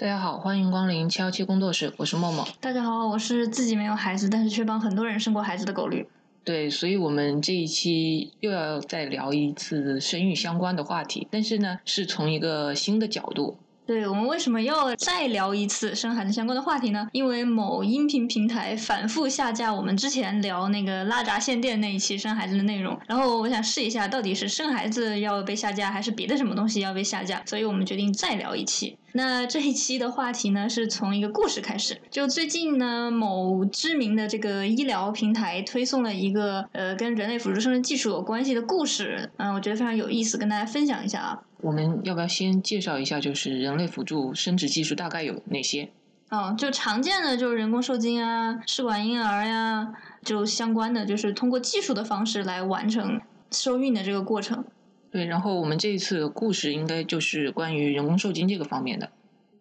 大家好，欢迎光临七幺七工作室，我是默默。大家好，我是自己没有孩子，但是却帮很多人生过孩子的狗绿。对，所以我们这一期又要再聊一次生育相关的话题，但是呢，是从一个新的角度。对我们为什么要再聊一次生孩子相关的话题呢？因为某音频平台反复下架我们之前聊那个拉闸限电那一期生孩子的内容，然后我想试一下到底是生孩子要被下架，还是别的什么东西要被下架，所以我们决定再聊一期。那这一期的话题呢，是从一个故事开始。就最近呢，某知名的这个医疗平台推送了一个呃跟人类辅助生殖技术有关系的故事，嗯，我觉得非常有意思，跟大家分享一下啊。我们要不要先介绍一下，就是人类辅助生殖技术大概有哪些？哦，就常见的就是人工受精啊、试管婴儿呀，就相关的就是通过技术的方式来完成受孕的这个过程。对，然后我们这一次的故事应该就是关于人工受精这个方面的。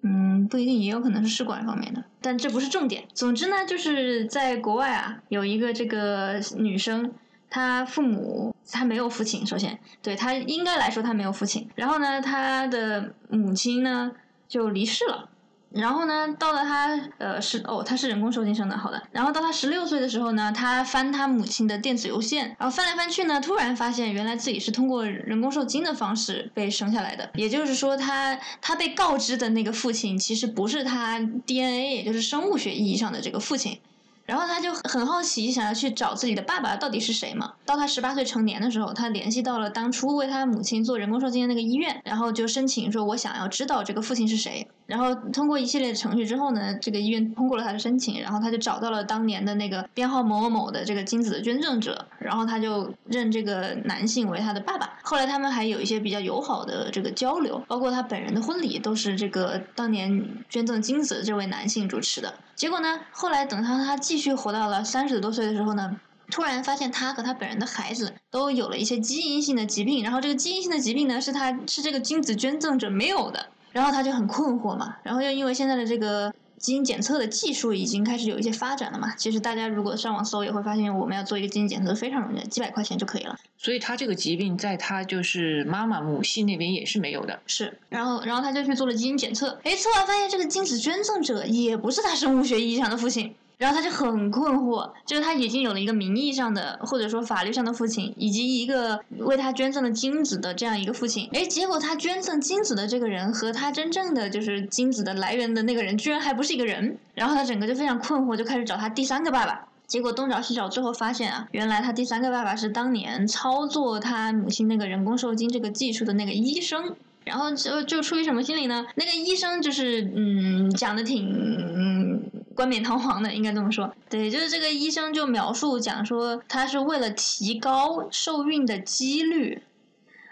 嗯，不一定，也有可能是试管方面的，但这不是重点。总之呢，就是在国外啊，有一个这个女生，他父母他没有父亲，首先，对他应该来说他没有父亲。然后呢，他的母亲呢就离世了。然后呢，到了他呃是哦，他是人工受精生的，好的。然后到他十六岁的时候呢，他翻他母亲的电子邮件，然后翻来翻去呢，突然发现原来自己是通过人工受精的方式被生下来的。也就是说，他他被告知的那个父亲其实不是他 DNA，也就是生物学意义上的这个父亲。然后他就很好奇，想要去找自己的爸爸到底是谁嘛。到他十八岁成年的时候，他联系到了当初为他母亲做人工受精的那个医院，然后就申请说，我想要知道这个父亲是谁。然后通过一系列的程序之后呢，这个医院通过了他的申请，然后他就找到了当年的那个编号某某某的这个精子的捐赠者，然后他就认这个男性为他的爸爸。后来他们还有一些比较友好的这个交流，包括他本人的婚礼都是这个当年捐赠精子的这位男性主持的。结果呢，后来等他他继续活到了三十多岁的时候呢，突然发现他和他本人的孩子都有了一些基因性的疾病，然后这个基因性的疾病呢是他是这个精子捐赠者没有的，然后他就很困惑嘛，然后又因为现在的这个基因检测的技术已经开始有一些发展了嘛，其实大家如果上网搜也会发现，我们要做一个基因检测非常容易，几百块钱就可以了。所以他这个疾病在他就是妈妈母系那边也是没有的。是，然后然后他就去做了基因检测，哎，测完发现这个精子捐赠者也不是他生物学意义上的父亲。然后他就很困惑，就是他已经有了一个名义上的或者说法律上的父亲，以及一个为他捐赠了精子的这样一个父亲。哎，结果他捐赠精子的这个人和他真正的就是精子的来源的那个人，居然还不是一个人。然后他整个就非常困惑，就开始找他第三个爸爸。结果东找西找，最后发现啊，原来他第三个爸爸是当年操作他母亲那个人工受精这个技术的那个医生。然后就就出于什么心理呢？那个医生就是嗯讲的挺冠冕堂皇的，应该这么说。对，就是这个医生就描述讲说，他是为了提高受孕的几率。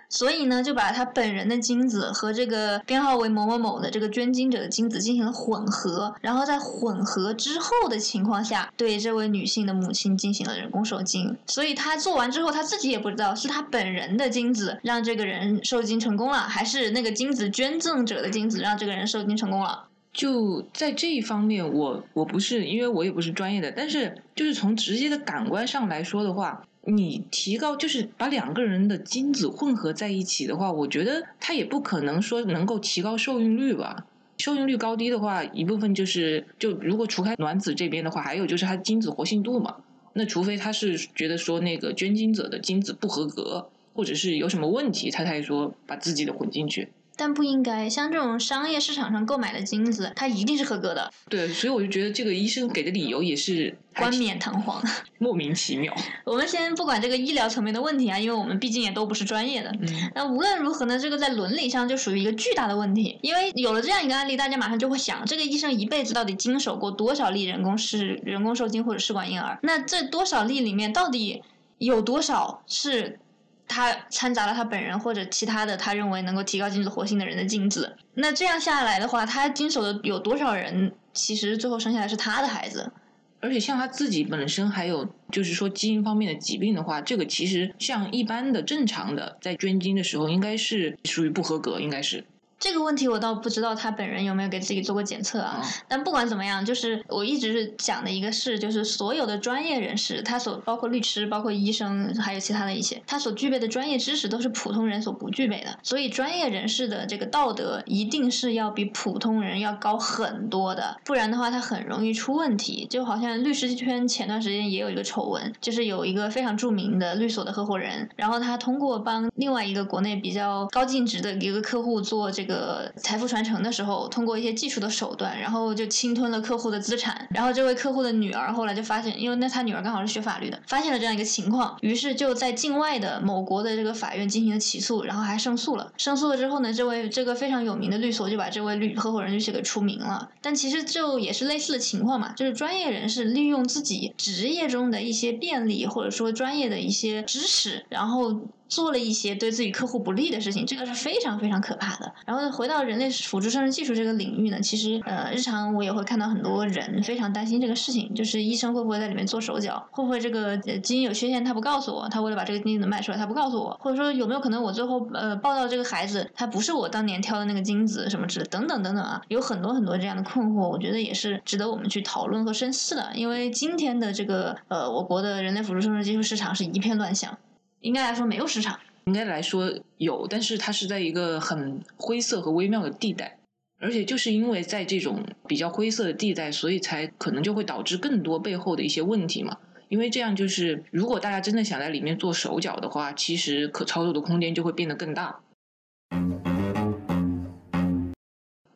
所以呢，就把他本人的精子和这个编号为某某某的这个捐精者的精子进行了混合，然后在混合之后的情况下，对这位女性的母亲进行了人工受精。所以他做完之后，他自己也不知道是他本人的精子让这个人受精成功了，还是那个精子捐赠者的精子让这个人受精成功了。就在这一方面，我我不是因为我也不是专业的，但是就是从直接的感官上来说的话。你提高就是把两个人的精子混合在一起的话，我觉得它也不可能说能够提高受孕率吧。受孕率高低的话，一部分就是就如果除开卵子这边的话，还有就是它精子活性度嘛。那除非他是觉得说那个捐精者的精子不合格，或者是有什么问题，他才说把自己的混进去。但不应该，像这种商业市场上购买的精子，它一定是合格的。对，所以我就觉得这个医生给的理由也是冠冕堂皇，莫名其妙。我们先不管这个医疗层面的问题啊，因为我们毕竟也都不是专业的。嗯。那无论如何呢，这个在伦理上就属于一个巨大的问题，因为有了这样一个案例，大家马上就会想，这个医生一辈子到底经手过多少例人工试人工受精或者试管婴儿？那这多少例里面，到底有多少是？他掺杂了他本人或者其他的他认为能够提高精子活性的人的精子，那这样下来的话，他经手的有多少人，其实最后生下来是他的孩子。而且像他自己本身还有就是说基因方面的疾病的话，这个其实像一般的正常的在捐精的时候，应该是属于不合格，应该是。这个问题我倒不知道他本人有没有给自己做过检测啊。但不管怎么样，就是我一直是讲的一个事，就是所有的专业人士，他所包括律师、包括医生，还有其他的一些，他所具备的专业知识都是普通人所不具备的。所以专业人士的这个道德一定是要比普通人要高很多的，不然的话他很容易出问题。就好像律师圈前段时间也有一个丑闻，就是有一个非常著名的律所的合伙人，然后他通过帮另外一个国内比较高净值的一个客户做这。个这个财富传承的时候，通过一些技术的手段，然后就侵吞了客户的资产。然后这位客户的女儿后来就发现，因为那他女儿刚好是学法律的，发现了这样一个情况，于是就在境外的某国的这个法院进行了起诉，然后还胜诉了。胜诉了之后呢，这位这个非常有名的律所就把这位律合伙人律师给除名了。但其实就也是类似的情况嘛，就是专业人士利用自己职业中的一些便利，或者说专业的一些知识，然后。做了一些对自己客户不利的事情，这个是非常非常可怕的。然后回到人类辅助生殖技术这个领域呢，其实呃，日常我也会看到很多人非常担心这个事情，就是医生会不会在里面做手脚，会不会这个基因有缺陷他不告诉我，他为了把这个精子卖出来他不告诉我，或者说有没有可能我最后呃抱到这个孩子他不是我当年挑的那个精子什么之类等等等等啊，有很多很多这样的困惑，我觉得也是值得我们去讨论和深思的。因为今天的这个呃我国的人类辅助生殖技术市场是一片乱象。应该来说没有市场，应该来说有，但是它是在一个很灰色和微妙的地带，而且就是因为在这种比较灰色的地带，所以才可能就会导致更多背后的一些问题嘛。因为这样就是，如果大家真的想在里面做手脚的话，其实可操作的空间就会变得更大。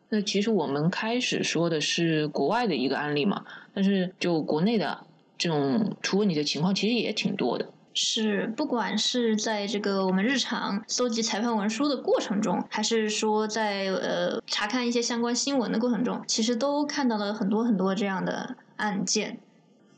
那其实我们开始说的是国外的一个案例嘛，但是就国内的这种出问题的情况，其实也挺多的。是，不管是在这个我们日常搜集裁判文书的过程中，还是说在呃查看一些相关新闻的过程中，其实都看到了很多很多这样的案件。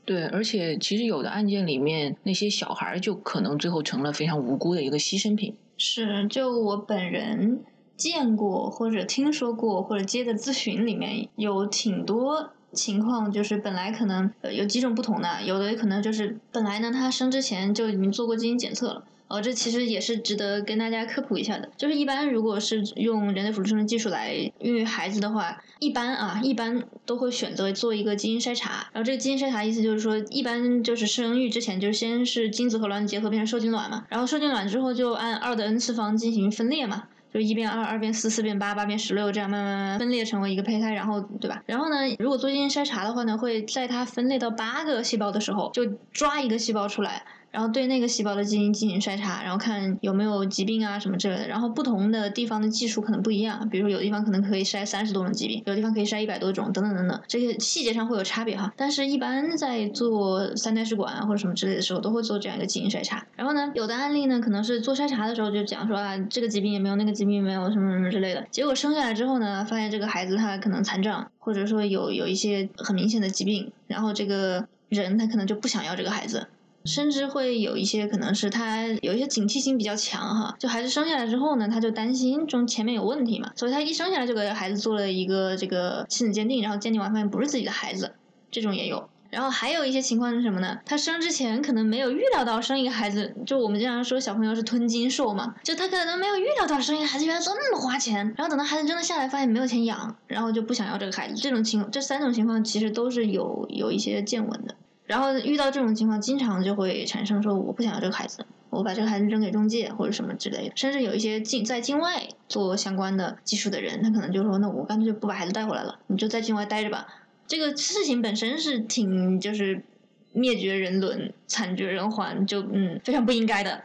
对，而且其实有的案件里面，那些小孩就可能最后成了非常无辜的一个牺牲品。是，就我本人见过或者听说过或者接的咨询里面有挺多。情况就是本来可能呃有几种不同的，有的可能就是本来呢他生之前就已经做过基因检测了，哦这其实也是值得跟大家科普一下的。就是一般如果是用人类辅助生殖技术来孕育孩子的话，一般啊一般都会选择做一个基因筛查。然后这个基因筛查意思就是说，一般就是生育之前就先是精子和卵子结合变成受精卵嘛，然后受精卵之后就按二的 n 次方进行分裂嘛。就一变二，二变四，四变八，八变十六，这样慢慢慢分裂成为一个胚胎，然后对吧？然后呢，如果做基因筛查的话呢，会在它分裂到八个细胞的时候，就抓一个细胞出来。然后对那个细胞的基因进行筛查，然后看有没有疾病啊什么之类的。然后不同的地方的技术可能不一样，比如说有的地方可能可以筛三十多种疾病，有的地方可以筛一百多种，等等等等，这些细节上会有差别哈。但是一般在做三代试管啊或者什么之类的时候，都会做这样一个基因筛查。然后呢，有的案例呢，可能是做筛查的时候就讲说啊，这个疾病也没有，那个疾病没有，什么什么之类的。结果生下来之后呢，发现这个孩子他可能残障，或者说有有一些很明显的疾病，然后这个人他可能就不想要这个孩子。甚至会有一些可能是他有一些警惕性比较强哈，就孩子生下来之后呢，他就担心中前面有问题嘛，所以他一生下来就给孩子做了一个这个亲子鉴定，然后鉴定完发现不是自己的孩子，这种也有。然后还有一些情况是什么呢？他生之前可能没有预料到生一个孩子，就我们经常说小朋友是吞金兽嘛，就他可能没有预料到生一个孩子原来这么花钱，然后等到孩子真的下来发现没有钱养，然后就不想要这个孩子。这种情这三种情况其实都是有有一些见闻的。然后遇到这种情况，经常就会产生说我不想要这个孩子，我把这个孩子扔给中介或者什么之类的。甚至有一些境在境外做相关的技术的人，他可能就说那我干脆就不把孩子带回来了，你就在境外待着吧。这个事情本身是挺就是灭绝人伦、惨绝人寰，就嗯非常不应该的。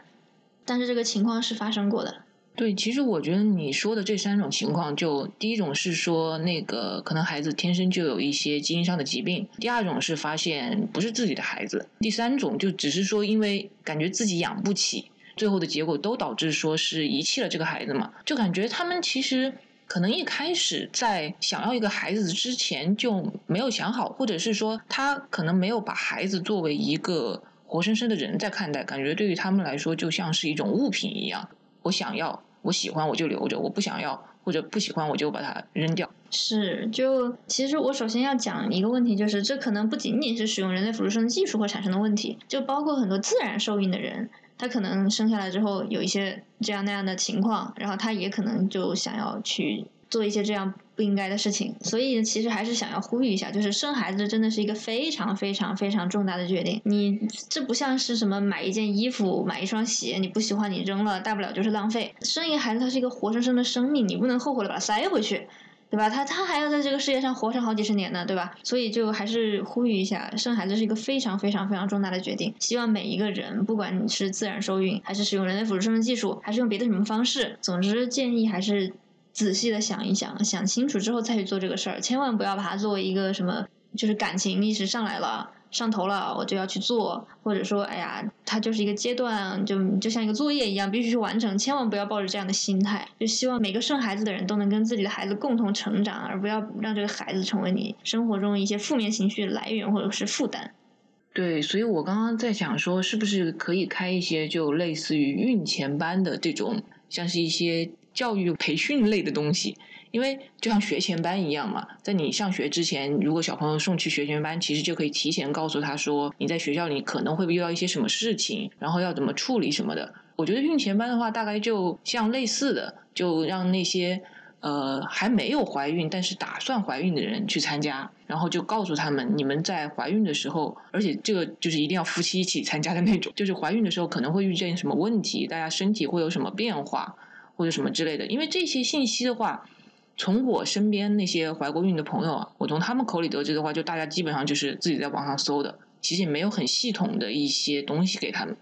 但是这个情况是发生过的。对，其实我觉得你说的这三种情况，就第一种是说那个可能孩子天生就有一些基因上的疾病，第二种是发现不是自己的孩子，第三种就只是说因为感觉自己养不起，最后的结果都导致说是遗弃了这个孩子嘛，就感觉他们其实可能一开始在想要一个孩子之前就没有想好，或者是说他可能没有把孩子作为一个活生生的人在看待，感觉对于他们来说就像是一种物品一样，我想要。我喜欢我就留着，我不想要或者不喜欢我就把它扔掉。是，就其实我首先要讲一个问题，就是这可能不仅仅是使用人类辅助生殖技术会产生的问题，就包括很多自然受孕的人，他可能生下来之后有一些这样那样的情况，然后他也可能就想要去做一些这样不应该的事情。所以其实还是想要呼吁一下，就是生孩子真的是一个非常非常非常重大的决定。你这不像是什么买一件衣服、买一双鞋，你不喜欢你扔了，大不了就是浪费。生一个孩子，它是一个活生生的生命，你不能后悔了把它塞回去。对吧？他他还要在这个世界上活上好几十年呢，对吧？所以就还是呼吁一下，生孩子是一个非常非常非常重大的决定。希望每一个人，不管你是自然受孕，还是使用人类辅助生殖技术，还是用别的什么方式，总之建议还是仔细的想一想，想清楚之后再去做这个事儿，千万不要把它作为一个什么，就是感情一时上来了。上头了，我就要去做，或者说，哎呀，它就是一个阶段，就就像一个作业一样，必须去完成，千万不要抱着这样的心态。就希望每个生孩子的人都能跟自己的孩子共同成长，而不要让这个孩子成为你生活中一些负面情绪的来源或者是负担。对，所以我刚刚在想说，是不是可以开一些就类似于孕前班的这种，像是一些教育培训类的东西。因为就像学前班一样嘛，在你上学之前，如果小朋友送去学前班，其实就可以提前告诉他说，你在学校里可能会遇到一些什么事情，然后要怎么处理什么的。我觉得孕前班的话，大概就像类似的，就让那些呃还没有怀孕但是打算怀孕的人去参加，然后就告诉他们，你们在怀孕的时候，而且这个就是一定要夫妻一起参加的那种，就是怀孕的时候可能会遇见什么问题，大家身体会有什么变化或者什么之类的。因为这些信息的话。从我身边那些怀过孕的朋友啊，我从他们口里得知的话，就大家基本上就是自己在网上搜的，其实也没有很系统的一些东西给他们。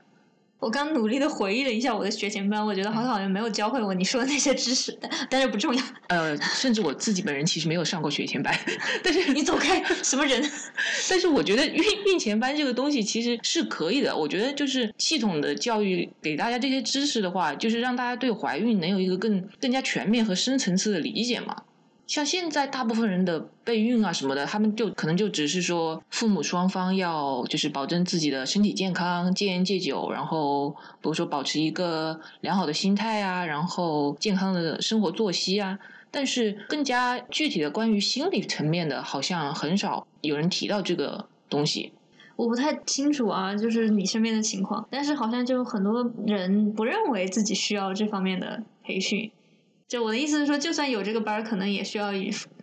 我刚努力的回忆了一下我的学前班，我觉得好像好像没有教会我你说的那些知识，但但是不重要。呃，甚至我自己本人其实没有上过学前班，但是你走开，什么人？但是我觉得孕孕前班这个东西其实是可以的。我觉得就是系统的教育给大家这些知识的话，就是让大家对怀孕能有一个更更加全面和深层次的理解嘛。像现在大部分人的备孕啊什么的，他们就可能就只是说父母双方要就是保证自己的身体健康，戒烟戒酒，然后比如说保持一个良好的心态啊，然后健康的生活作息啊。但是更加具体的关于心理层面的，好像很少有人提到这个东西。我不太清楚啊，就是你身边的情况，但是好像就很多人不认为自己需要这方面的培训。就我的意思是说，就算有这个班儿，可能也需要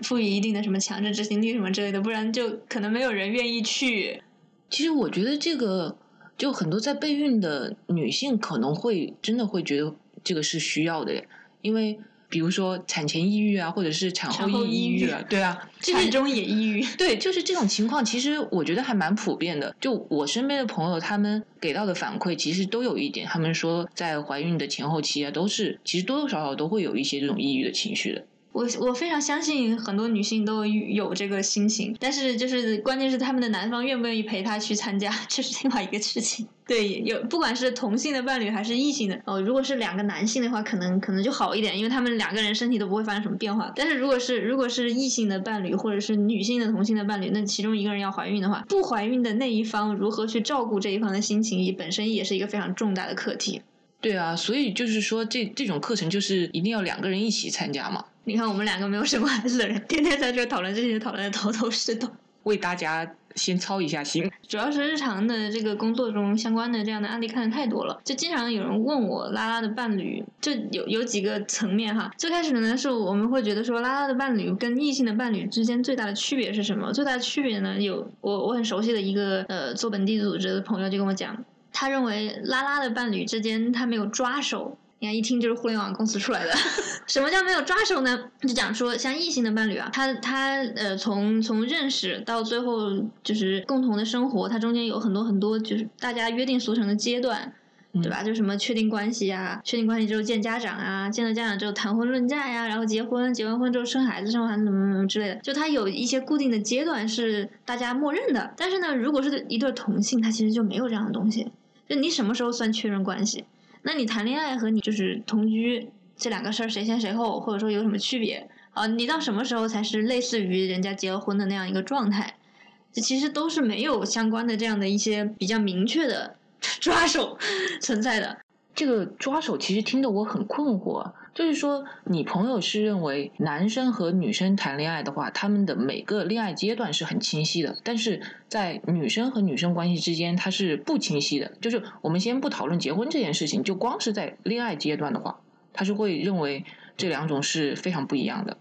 赋予一定的什么强制执行力什么之类的，不然就可能没有人愿意去。其实我觉得这个，就很多在备孕的女性可能会真的会觉得这个是需要的，因为。比如说产前抑郁啊，或者是产后抑郁啊，对啊，产中也抑郁，对，就是这种情况，其实我觉得还蛮普遍的。就我身边的朋友，他们给到的反馈，其实都有一点，他们说在怀孕的前后期啊，都是其实多多少少都会有一些这种抑郁的情绪的。我我非常相信很多女性都有这个心情，但是就是关键是他们的男方愿不愿意陪她去参加，这是另外一个事情。对，有不管是同性的伴侣还是异性的哦，如果是两个男性的话，可能可能就好一点，因为他们两个人身体都不会发生什么变化。但是如果是如果是异性的伴侣或者是女性的同性的伴侣，那其中一个人要怀孕的话，不怀孕的那一方如何去照顾这一方的心情，也本身也是一个非常重大的课题。对啊，所以就是说，这这种课程就是一定要两个人一起参加嘛。你看，我们两个没有生过孩子的人，天天在这讨论这些，讨论的头头是道，为大家先操一下心。主要是日常的这个工作中相关的这样的案例看的太多了，就经常有人问我拉拉的伴侣，就有有几个层面哈。最开始呢，是我们会觉得说拉拉的伴侣跟异性的伴侣之间最大的区别是什么？最大的区别呢，有我我很熟悉的一个呃做本地组织的朋友就跟我讲，他认为拉拉的伴侣之间他没有抓手。你看，一听就是互联网公司出来的。什么叫没有抓手呢？就讲说，像异性的伴侣啊，他他呃，从从认识到最后就是共同的生活，它中间有很多很多就是大家约定俗成的阶段，对吧？就什么确定关系啊，确定关系之后见家长啊，见了家长之后谈婚论嫁呀，然后结婚，结完婚之后生孩子，生孩子怎么怎么之类的，就他有一些固定的阶段是大家默认的。但是呢，如果是一对同性，他其实就没有这样的东西。就你什么时候算确认关系？那你谈恋爱和你就是同居这两个事儿谁先谁后，或者说有什么区别？啊，你到什么时候才是类似于人家结了婚的那样一个状态？这其实都是没有相关的这样的一些比较明确的 抓手 存在的。这个抓手其实听得我很困惑，就是说你朋友是认为男生和女生谈恋爱的话，他们的每个恋爱阶段是很清晰的，但是在女生和女生关系之间，它是不清晰的。就是我们先不讨论结婚这件事情，就光是在恋爱阶段的话，他是会认为这两种是非常不一样的。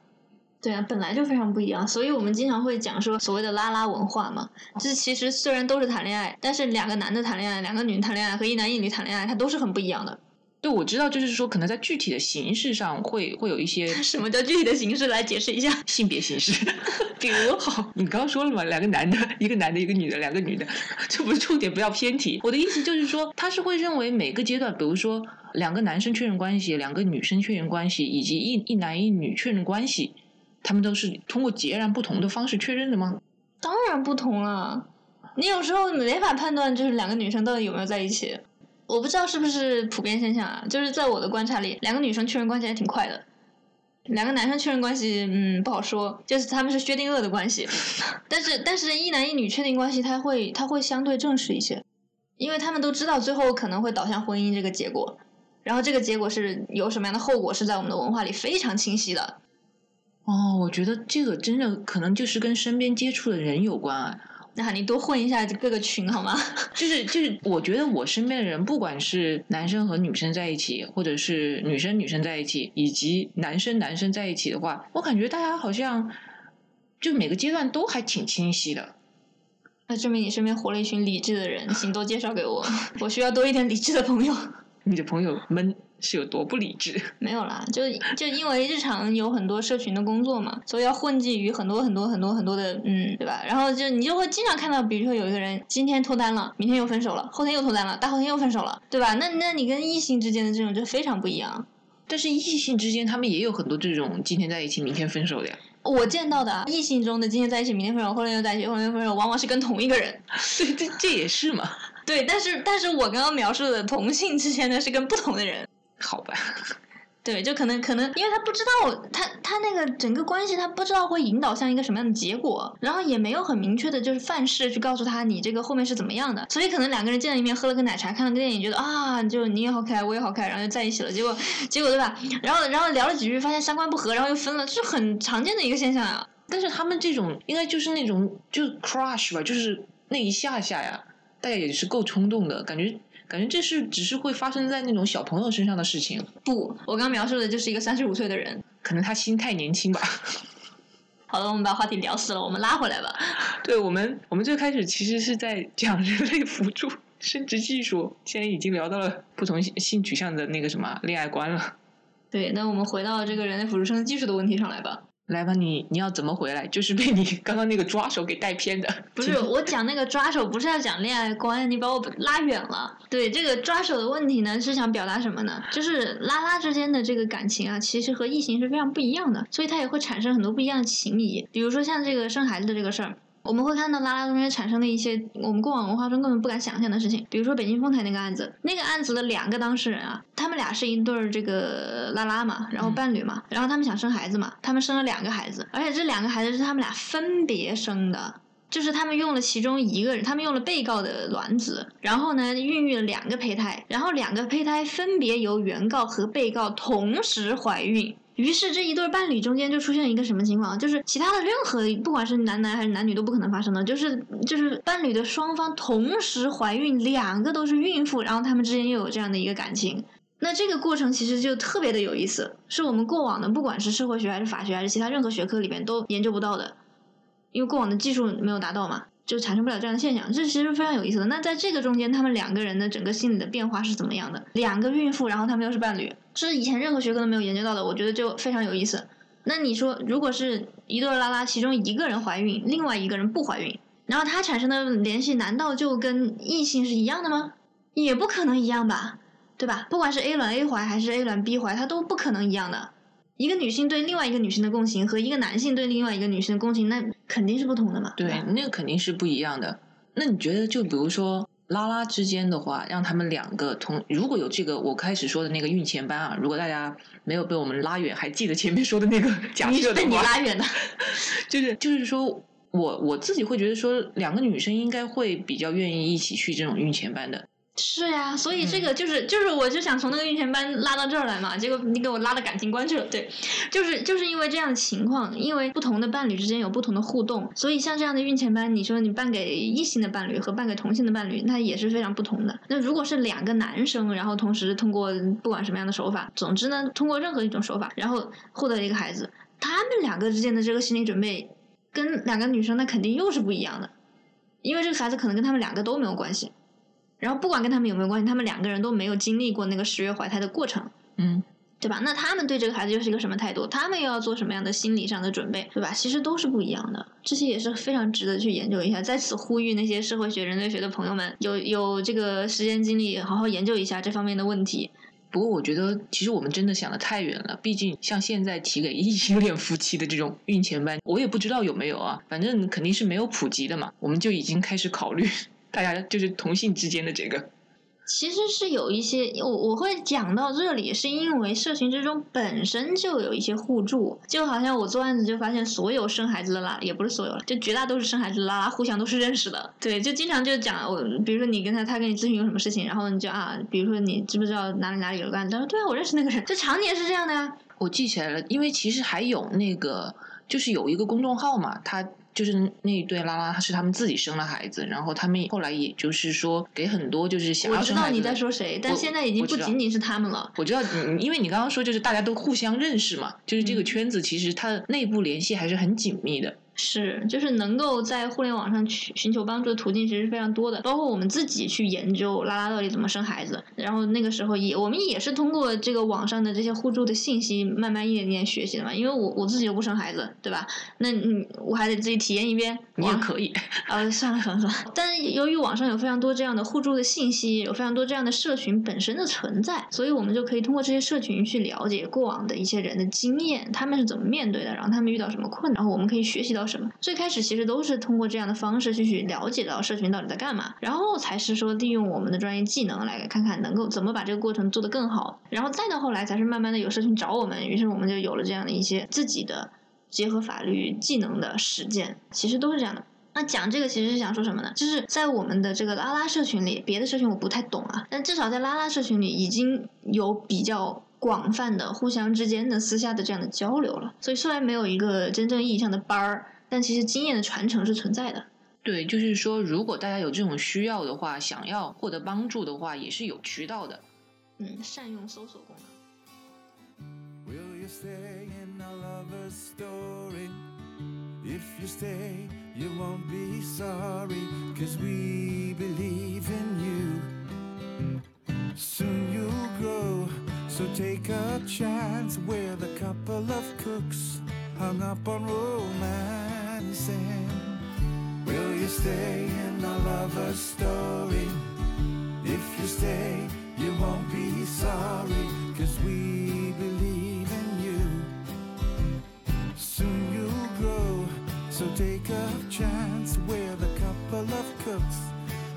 对啊，本来就非常不一样，所以我们经常会讲说所谓的拉拉文化嘛。这其实虽然都是谈恋爱，但是两个男的谈恋爱，两个女的谈恋爱和一男一女谈恋爱，它都是很不一样的。对，我知道，就是说可能在具体的形式上会会有一些 什么叫具体的形式？来解释一下。性别形式，比如好，你刚刚说了嘛，两个男的，一个男的，一个女的，两个女的，这不是重点，不要偏题。我的意思就是说，他是会认为每个阶段，比如说两个男生确认关系，两个女生确认关系，以及一一男一女确认关系。他们都是通过截然不同的方式确认的吗？当然不同了。你有时候没法判断，就是两个女生到底有没有在一起。我不知道是不是普遍现象啊。就是在我的观察里，两个女生确认关系还挺快的。两个男生确认关系，嗯，不好说。就是他们是薛定谔的关系。但是，但是一男一女确定关系，他会他会相对正式一些，因为他们都知道最后可能会导向婚姻这个结果。然后这个结果是有什么样的后果，是在我们的文化里非常清晰的。哦，我觉得这个真的可能就是跟身边接触的人有关啊。那你多混一下各个群好吗？就 是就是，我觉得我身边的人，不管是男生和女生在一起，或者是女生女生在一起，以及男生男生在一起的话，我感觉大家好像就每个阶段都还挺清晰的。那证明你身边活了一群理智的人，请多介绍给我，我需要多一点理智的朋友。你的朋友们。是有多不理智？没有啦，就就因为日常有很多社群的工作嘛，所以要混迹于很多很多很多很多的嗯，对吧？然后就你就会经常看到，比如说有一个人今天脱单了，明天又分手了，后天又脱单了，大后天又分手了，对吧？那那你跟异性之间的这种就非常不一样。但是异性之间他们也有很多这种今天在一起，明天分手的呀。我见到的异性中的今天在一起，明天分手，后天又在一起，后天又分手，往往是跟同一个人。对，这这也是嘛。对，但是但是我刚刚描述的同性之间呢是跟不同的人。好吧，对，就可能可能，因为他不知道他他那个整个关系，他不知道会引导向一个什么样的结果，然后也没有很明确的就是范式去告诉他你这个后面是怎么样的，所以可能两个人见了一面，喝了个奶茶，看了个电影，觉得啊，就你也好可爱，我也好可爱，然后就在一起了。结果结果对吧？然后然后聊了几句，发现三观不合，然后又分了，这是很常见的一个现象啊。但是他们这种应该就是那种就 crush 吧，就是那一下下呀，大家也是够冲动的感觉。感觉这是只是会发生在那种小朋友身上的事情。不，我刚描述的就是一个三十五岁的人，可能他心太年轻吧。好了，我们把话题聊死了，我们拉回来吧。对我们，我们最开始其实是在讲人类辅助生殖技术，现在已经聊到了不同性性取向的那个什么恋爱观了。对，那我们回到这个人类辅助生殖技术的问题上来吧。来吧，你你要怎么回来？就是被你刚刚那个抓手给带偏的。不是我讲那个抓手，不是要讲恋爱观，你把我拉远了。对这个抓手的问题呢，是想表达什么呢？就是拉拉之间的这个感情啊，其实和异性是非常不一样的，所以它也会产生很多不一样的情谊。比如说像这个生孩子的这个事儿。我们会看到拉拉中间产生的一些我们过往文化中根本不敢想象的事情，比如说北京丰台那个案子，那个案子的两个当事人啊，他们俩是一对儿这个拉拉嘛，然后伴侣嘛，然后他们想生孩子嘛，他们生了两个孩子，而且这两个孩子是他们俩分别生的，就是他们用了其中一个人，他们用了被告的卵子，然后呢孕育了两个胚胎，然后两个胚胎分别由原告和被告同时怀孕。于是这一对伴侣中间就出现一个什么情况？就是其他的任何不管是男男还是男女都不可能发生的，就是就是伴侣的双方同时怀孕，两个都是孕妇，然后他们之间又有这样的一个感情。那这个过程其实就特别的有意思，是我们过往的不管是社会学还是法学还是其他任何学科里边都研究不到的，因为过往的技术没有达到嘛。就产生不了这样的现象，这其实非常有意思的。那在这个中间，他们两个人的整个心理的变化是怎么样的？两个孕妇，然后他们又是伴侣，这是以前任何学科都没有研究到的，我觉得就非常有意思。那你说，如果是一对拉拉，其中一个人怀孕，另外一个人不怀孕，然后他产生的联系，难道就跟异性是一样的吗？也不可能一样吧，对吧？不管是 A 卵 A 怀还是 A 卵 B 怀，它都不可能一样的。一个女性对另外一个女性的共情和一个男性对另外一个女性的共情，那肯定是不同的嘛。对，那个肯定是不一样的。那你觉得，就比如说拉拉之间的话，让他们两个同如果有这个我开始说的那个孕前班啊，如果大家没有被我们拉远，还记得前面说的那个 假设的话，被你拉远的，就是就是说我我自己会觉得说，两个女生应该会比较愿意一起去这种孕前班的。是呀，所以这个就是就是，我就想从那个孕前班拉到这儿来嘛，结果你给我拉到感情观去了。对，就是就是因为这样的情况，因为不同的伴侣之间有不同的互动，所以像这样的孕前班，你说你办给异性的伴侣和办给同性的伴侣，那也是非常不同的。那如果是两个男生，然后同时通过不管什么样的手法，总之呢，通过任何一种手法，然后获得一个孩子，他们两个之间的这个心理准备，跟两个女生那肯定又是不一样的，因为这个孩子可能跟他们两个都没有关系。然后不管跟他们有没有关系，他们两个人都没有经历过那个十月怀胎的过程，嗯，对吧？那他们对这个孩子又是一个什么态度？他们又要做什么样的心理上的准备，对吧？其实都是不一样的，这些也是非常值得去研究一下。在此呼吁那些社会学、人类学的朋友们，有有这个时间精力，好好研究一下这方面的问题。不过我觉得，其实我们真的想的太远了。毕竟像现在提给异性恋夫妻的这种孕前班，我也不知道有没有啊，反正肯定是没有普及的嘛。我们就已经开始考虑。大家就是同性之间的这个，其实是有一些我我会讲到这里，是因为社群之中本身就有一些互助，就好像我做案子就发现，所有生孩子的啦也不是所有了，就绝大多数生孩子的拉拉互相都是认识的，对，就经常就讲我，比如说你跟他，他跟你咨询有什么事情，然后你就啊，比如说你知不知道哪里哪里有个案子？他说对啊，我认识那个人，就常年是这样的呀。我记起来了，因为其实还有那个，就是有一个公众号嘛，他。就是那一对拉拉，是他们自己生了孩子，然后他们后来也就是说给很多就是想要生孩子。我知道你在说谁，但现在已经不仅仅是他们了。我知道，因为你刚刚说就是大家都互相认识嘛，就是这个圈子其实它的内部联系还是很紧密的。是，就是能够在互联网上去寻求帮助的途径其实是非常多的，包括我们自己去研究拉拉到底怎么生孩子，然后那个时候也我们也是通过这个网上的这些互助的信息，慢慢一点点学习的嘛。因为我我自己又不生孩子，对吧？那你我还得自己体验一遍。你也可以。呃，算了算了算了。但是由于网上有非常多这样的互助的信息，有非常多这样的社群本身的存在，所以我们就可以通过这些社群去了解过往的一些人的经验，他们是怎么面对的，然后他们遇到什么困难，然后我们可以学习到。什么？最开始其实都是通过这样的方式去去了解到社群到底在干嘛，然后才是说利用我们的专业技能来看看能够怎么把这个过程做得更好，然后再到后来才是慢慢的有社群找我们，于是我们就有了这样的一些自己的结合法律技能的实践，其实都是这样的。那讲这个其实是想说什么呢？就是在我们的这个拉拉社群里，别的社群我不太懂啊，但至少在拉拉社群里已经有比较。广泛的互相之间的私下的这样的交流了，所以虽然没有一个真正意义上的班儿，但其实经验的传承是存在的。对，就是说，如果大家有这种需要的话，想要获得帮助的话，也是有渠道的。嗯，善用搜索功能。So take a chance with a couple of cooks hung up on romancing. Will you stay in our lover's story? If you stay, you won't be sorry, cause we believe in you. Soon you'll grow, so take a chance with a couple of cooks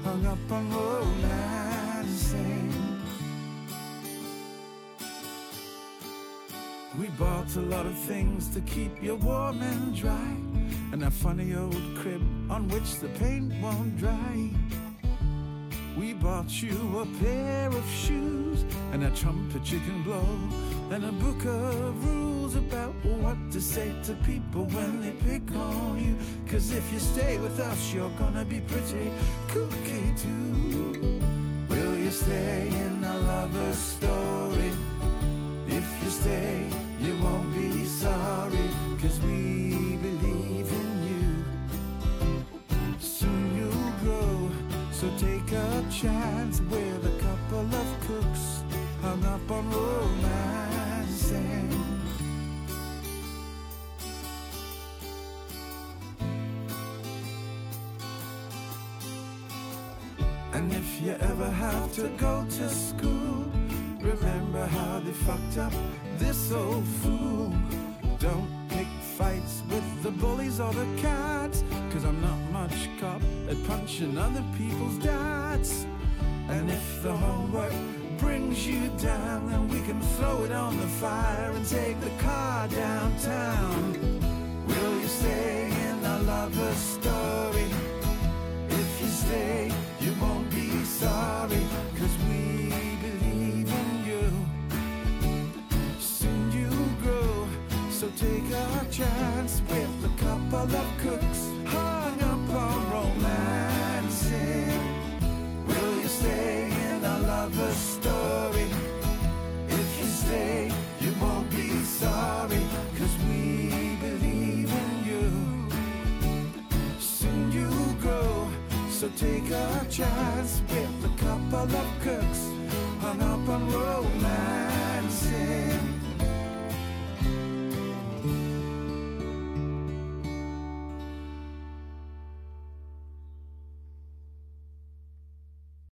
hung up on romancing. We bought a lot of things to keep you warm and dry And a funny old crib on which the paint won't dry. We bought you a pair of shoes And a trumpet you can blow And a book of rules about what to say to people when they pick on you. Cause if you stay with us you're gonna be pretty cookie too. Will you stay in a lover's story? If you stay you won't be sorry, cause we you ever have to go to school, remember how they fucked up this old fool. Don't pick fights with the bullies or the cats, cause I'm not much cop at punching other people's dads. And if the homework brings you down, then we can throw it on the fire and take the car downtown. Will you stay in our lover's story? take a chance with a couple of cooks hung up on romancing.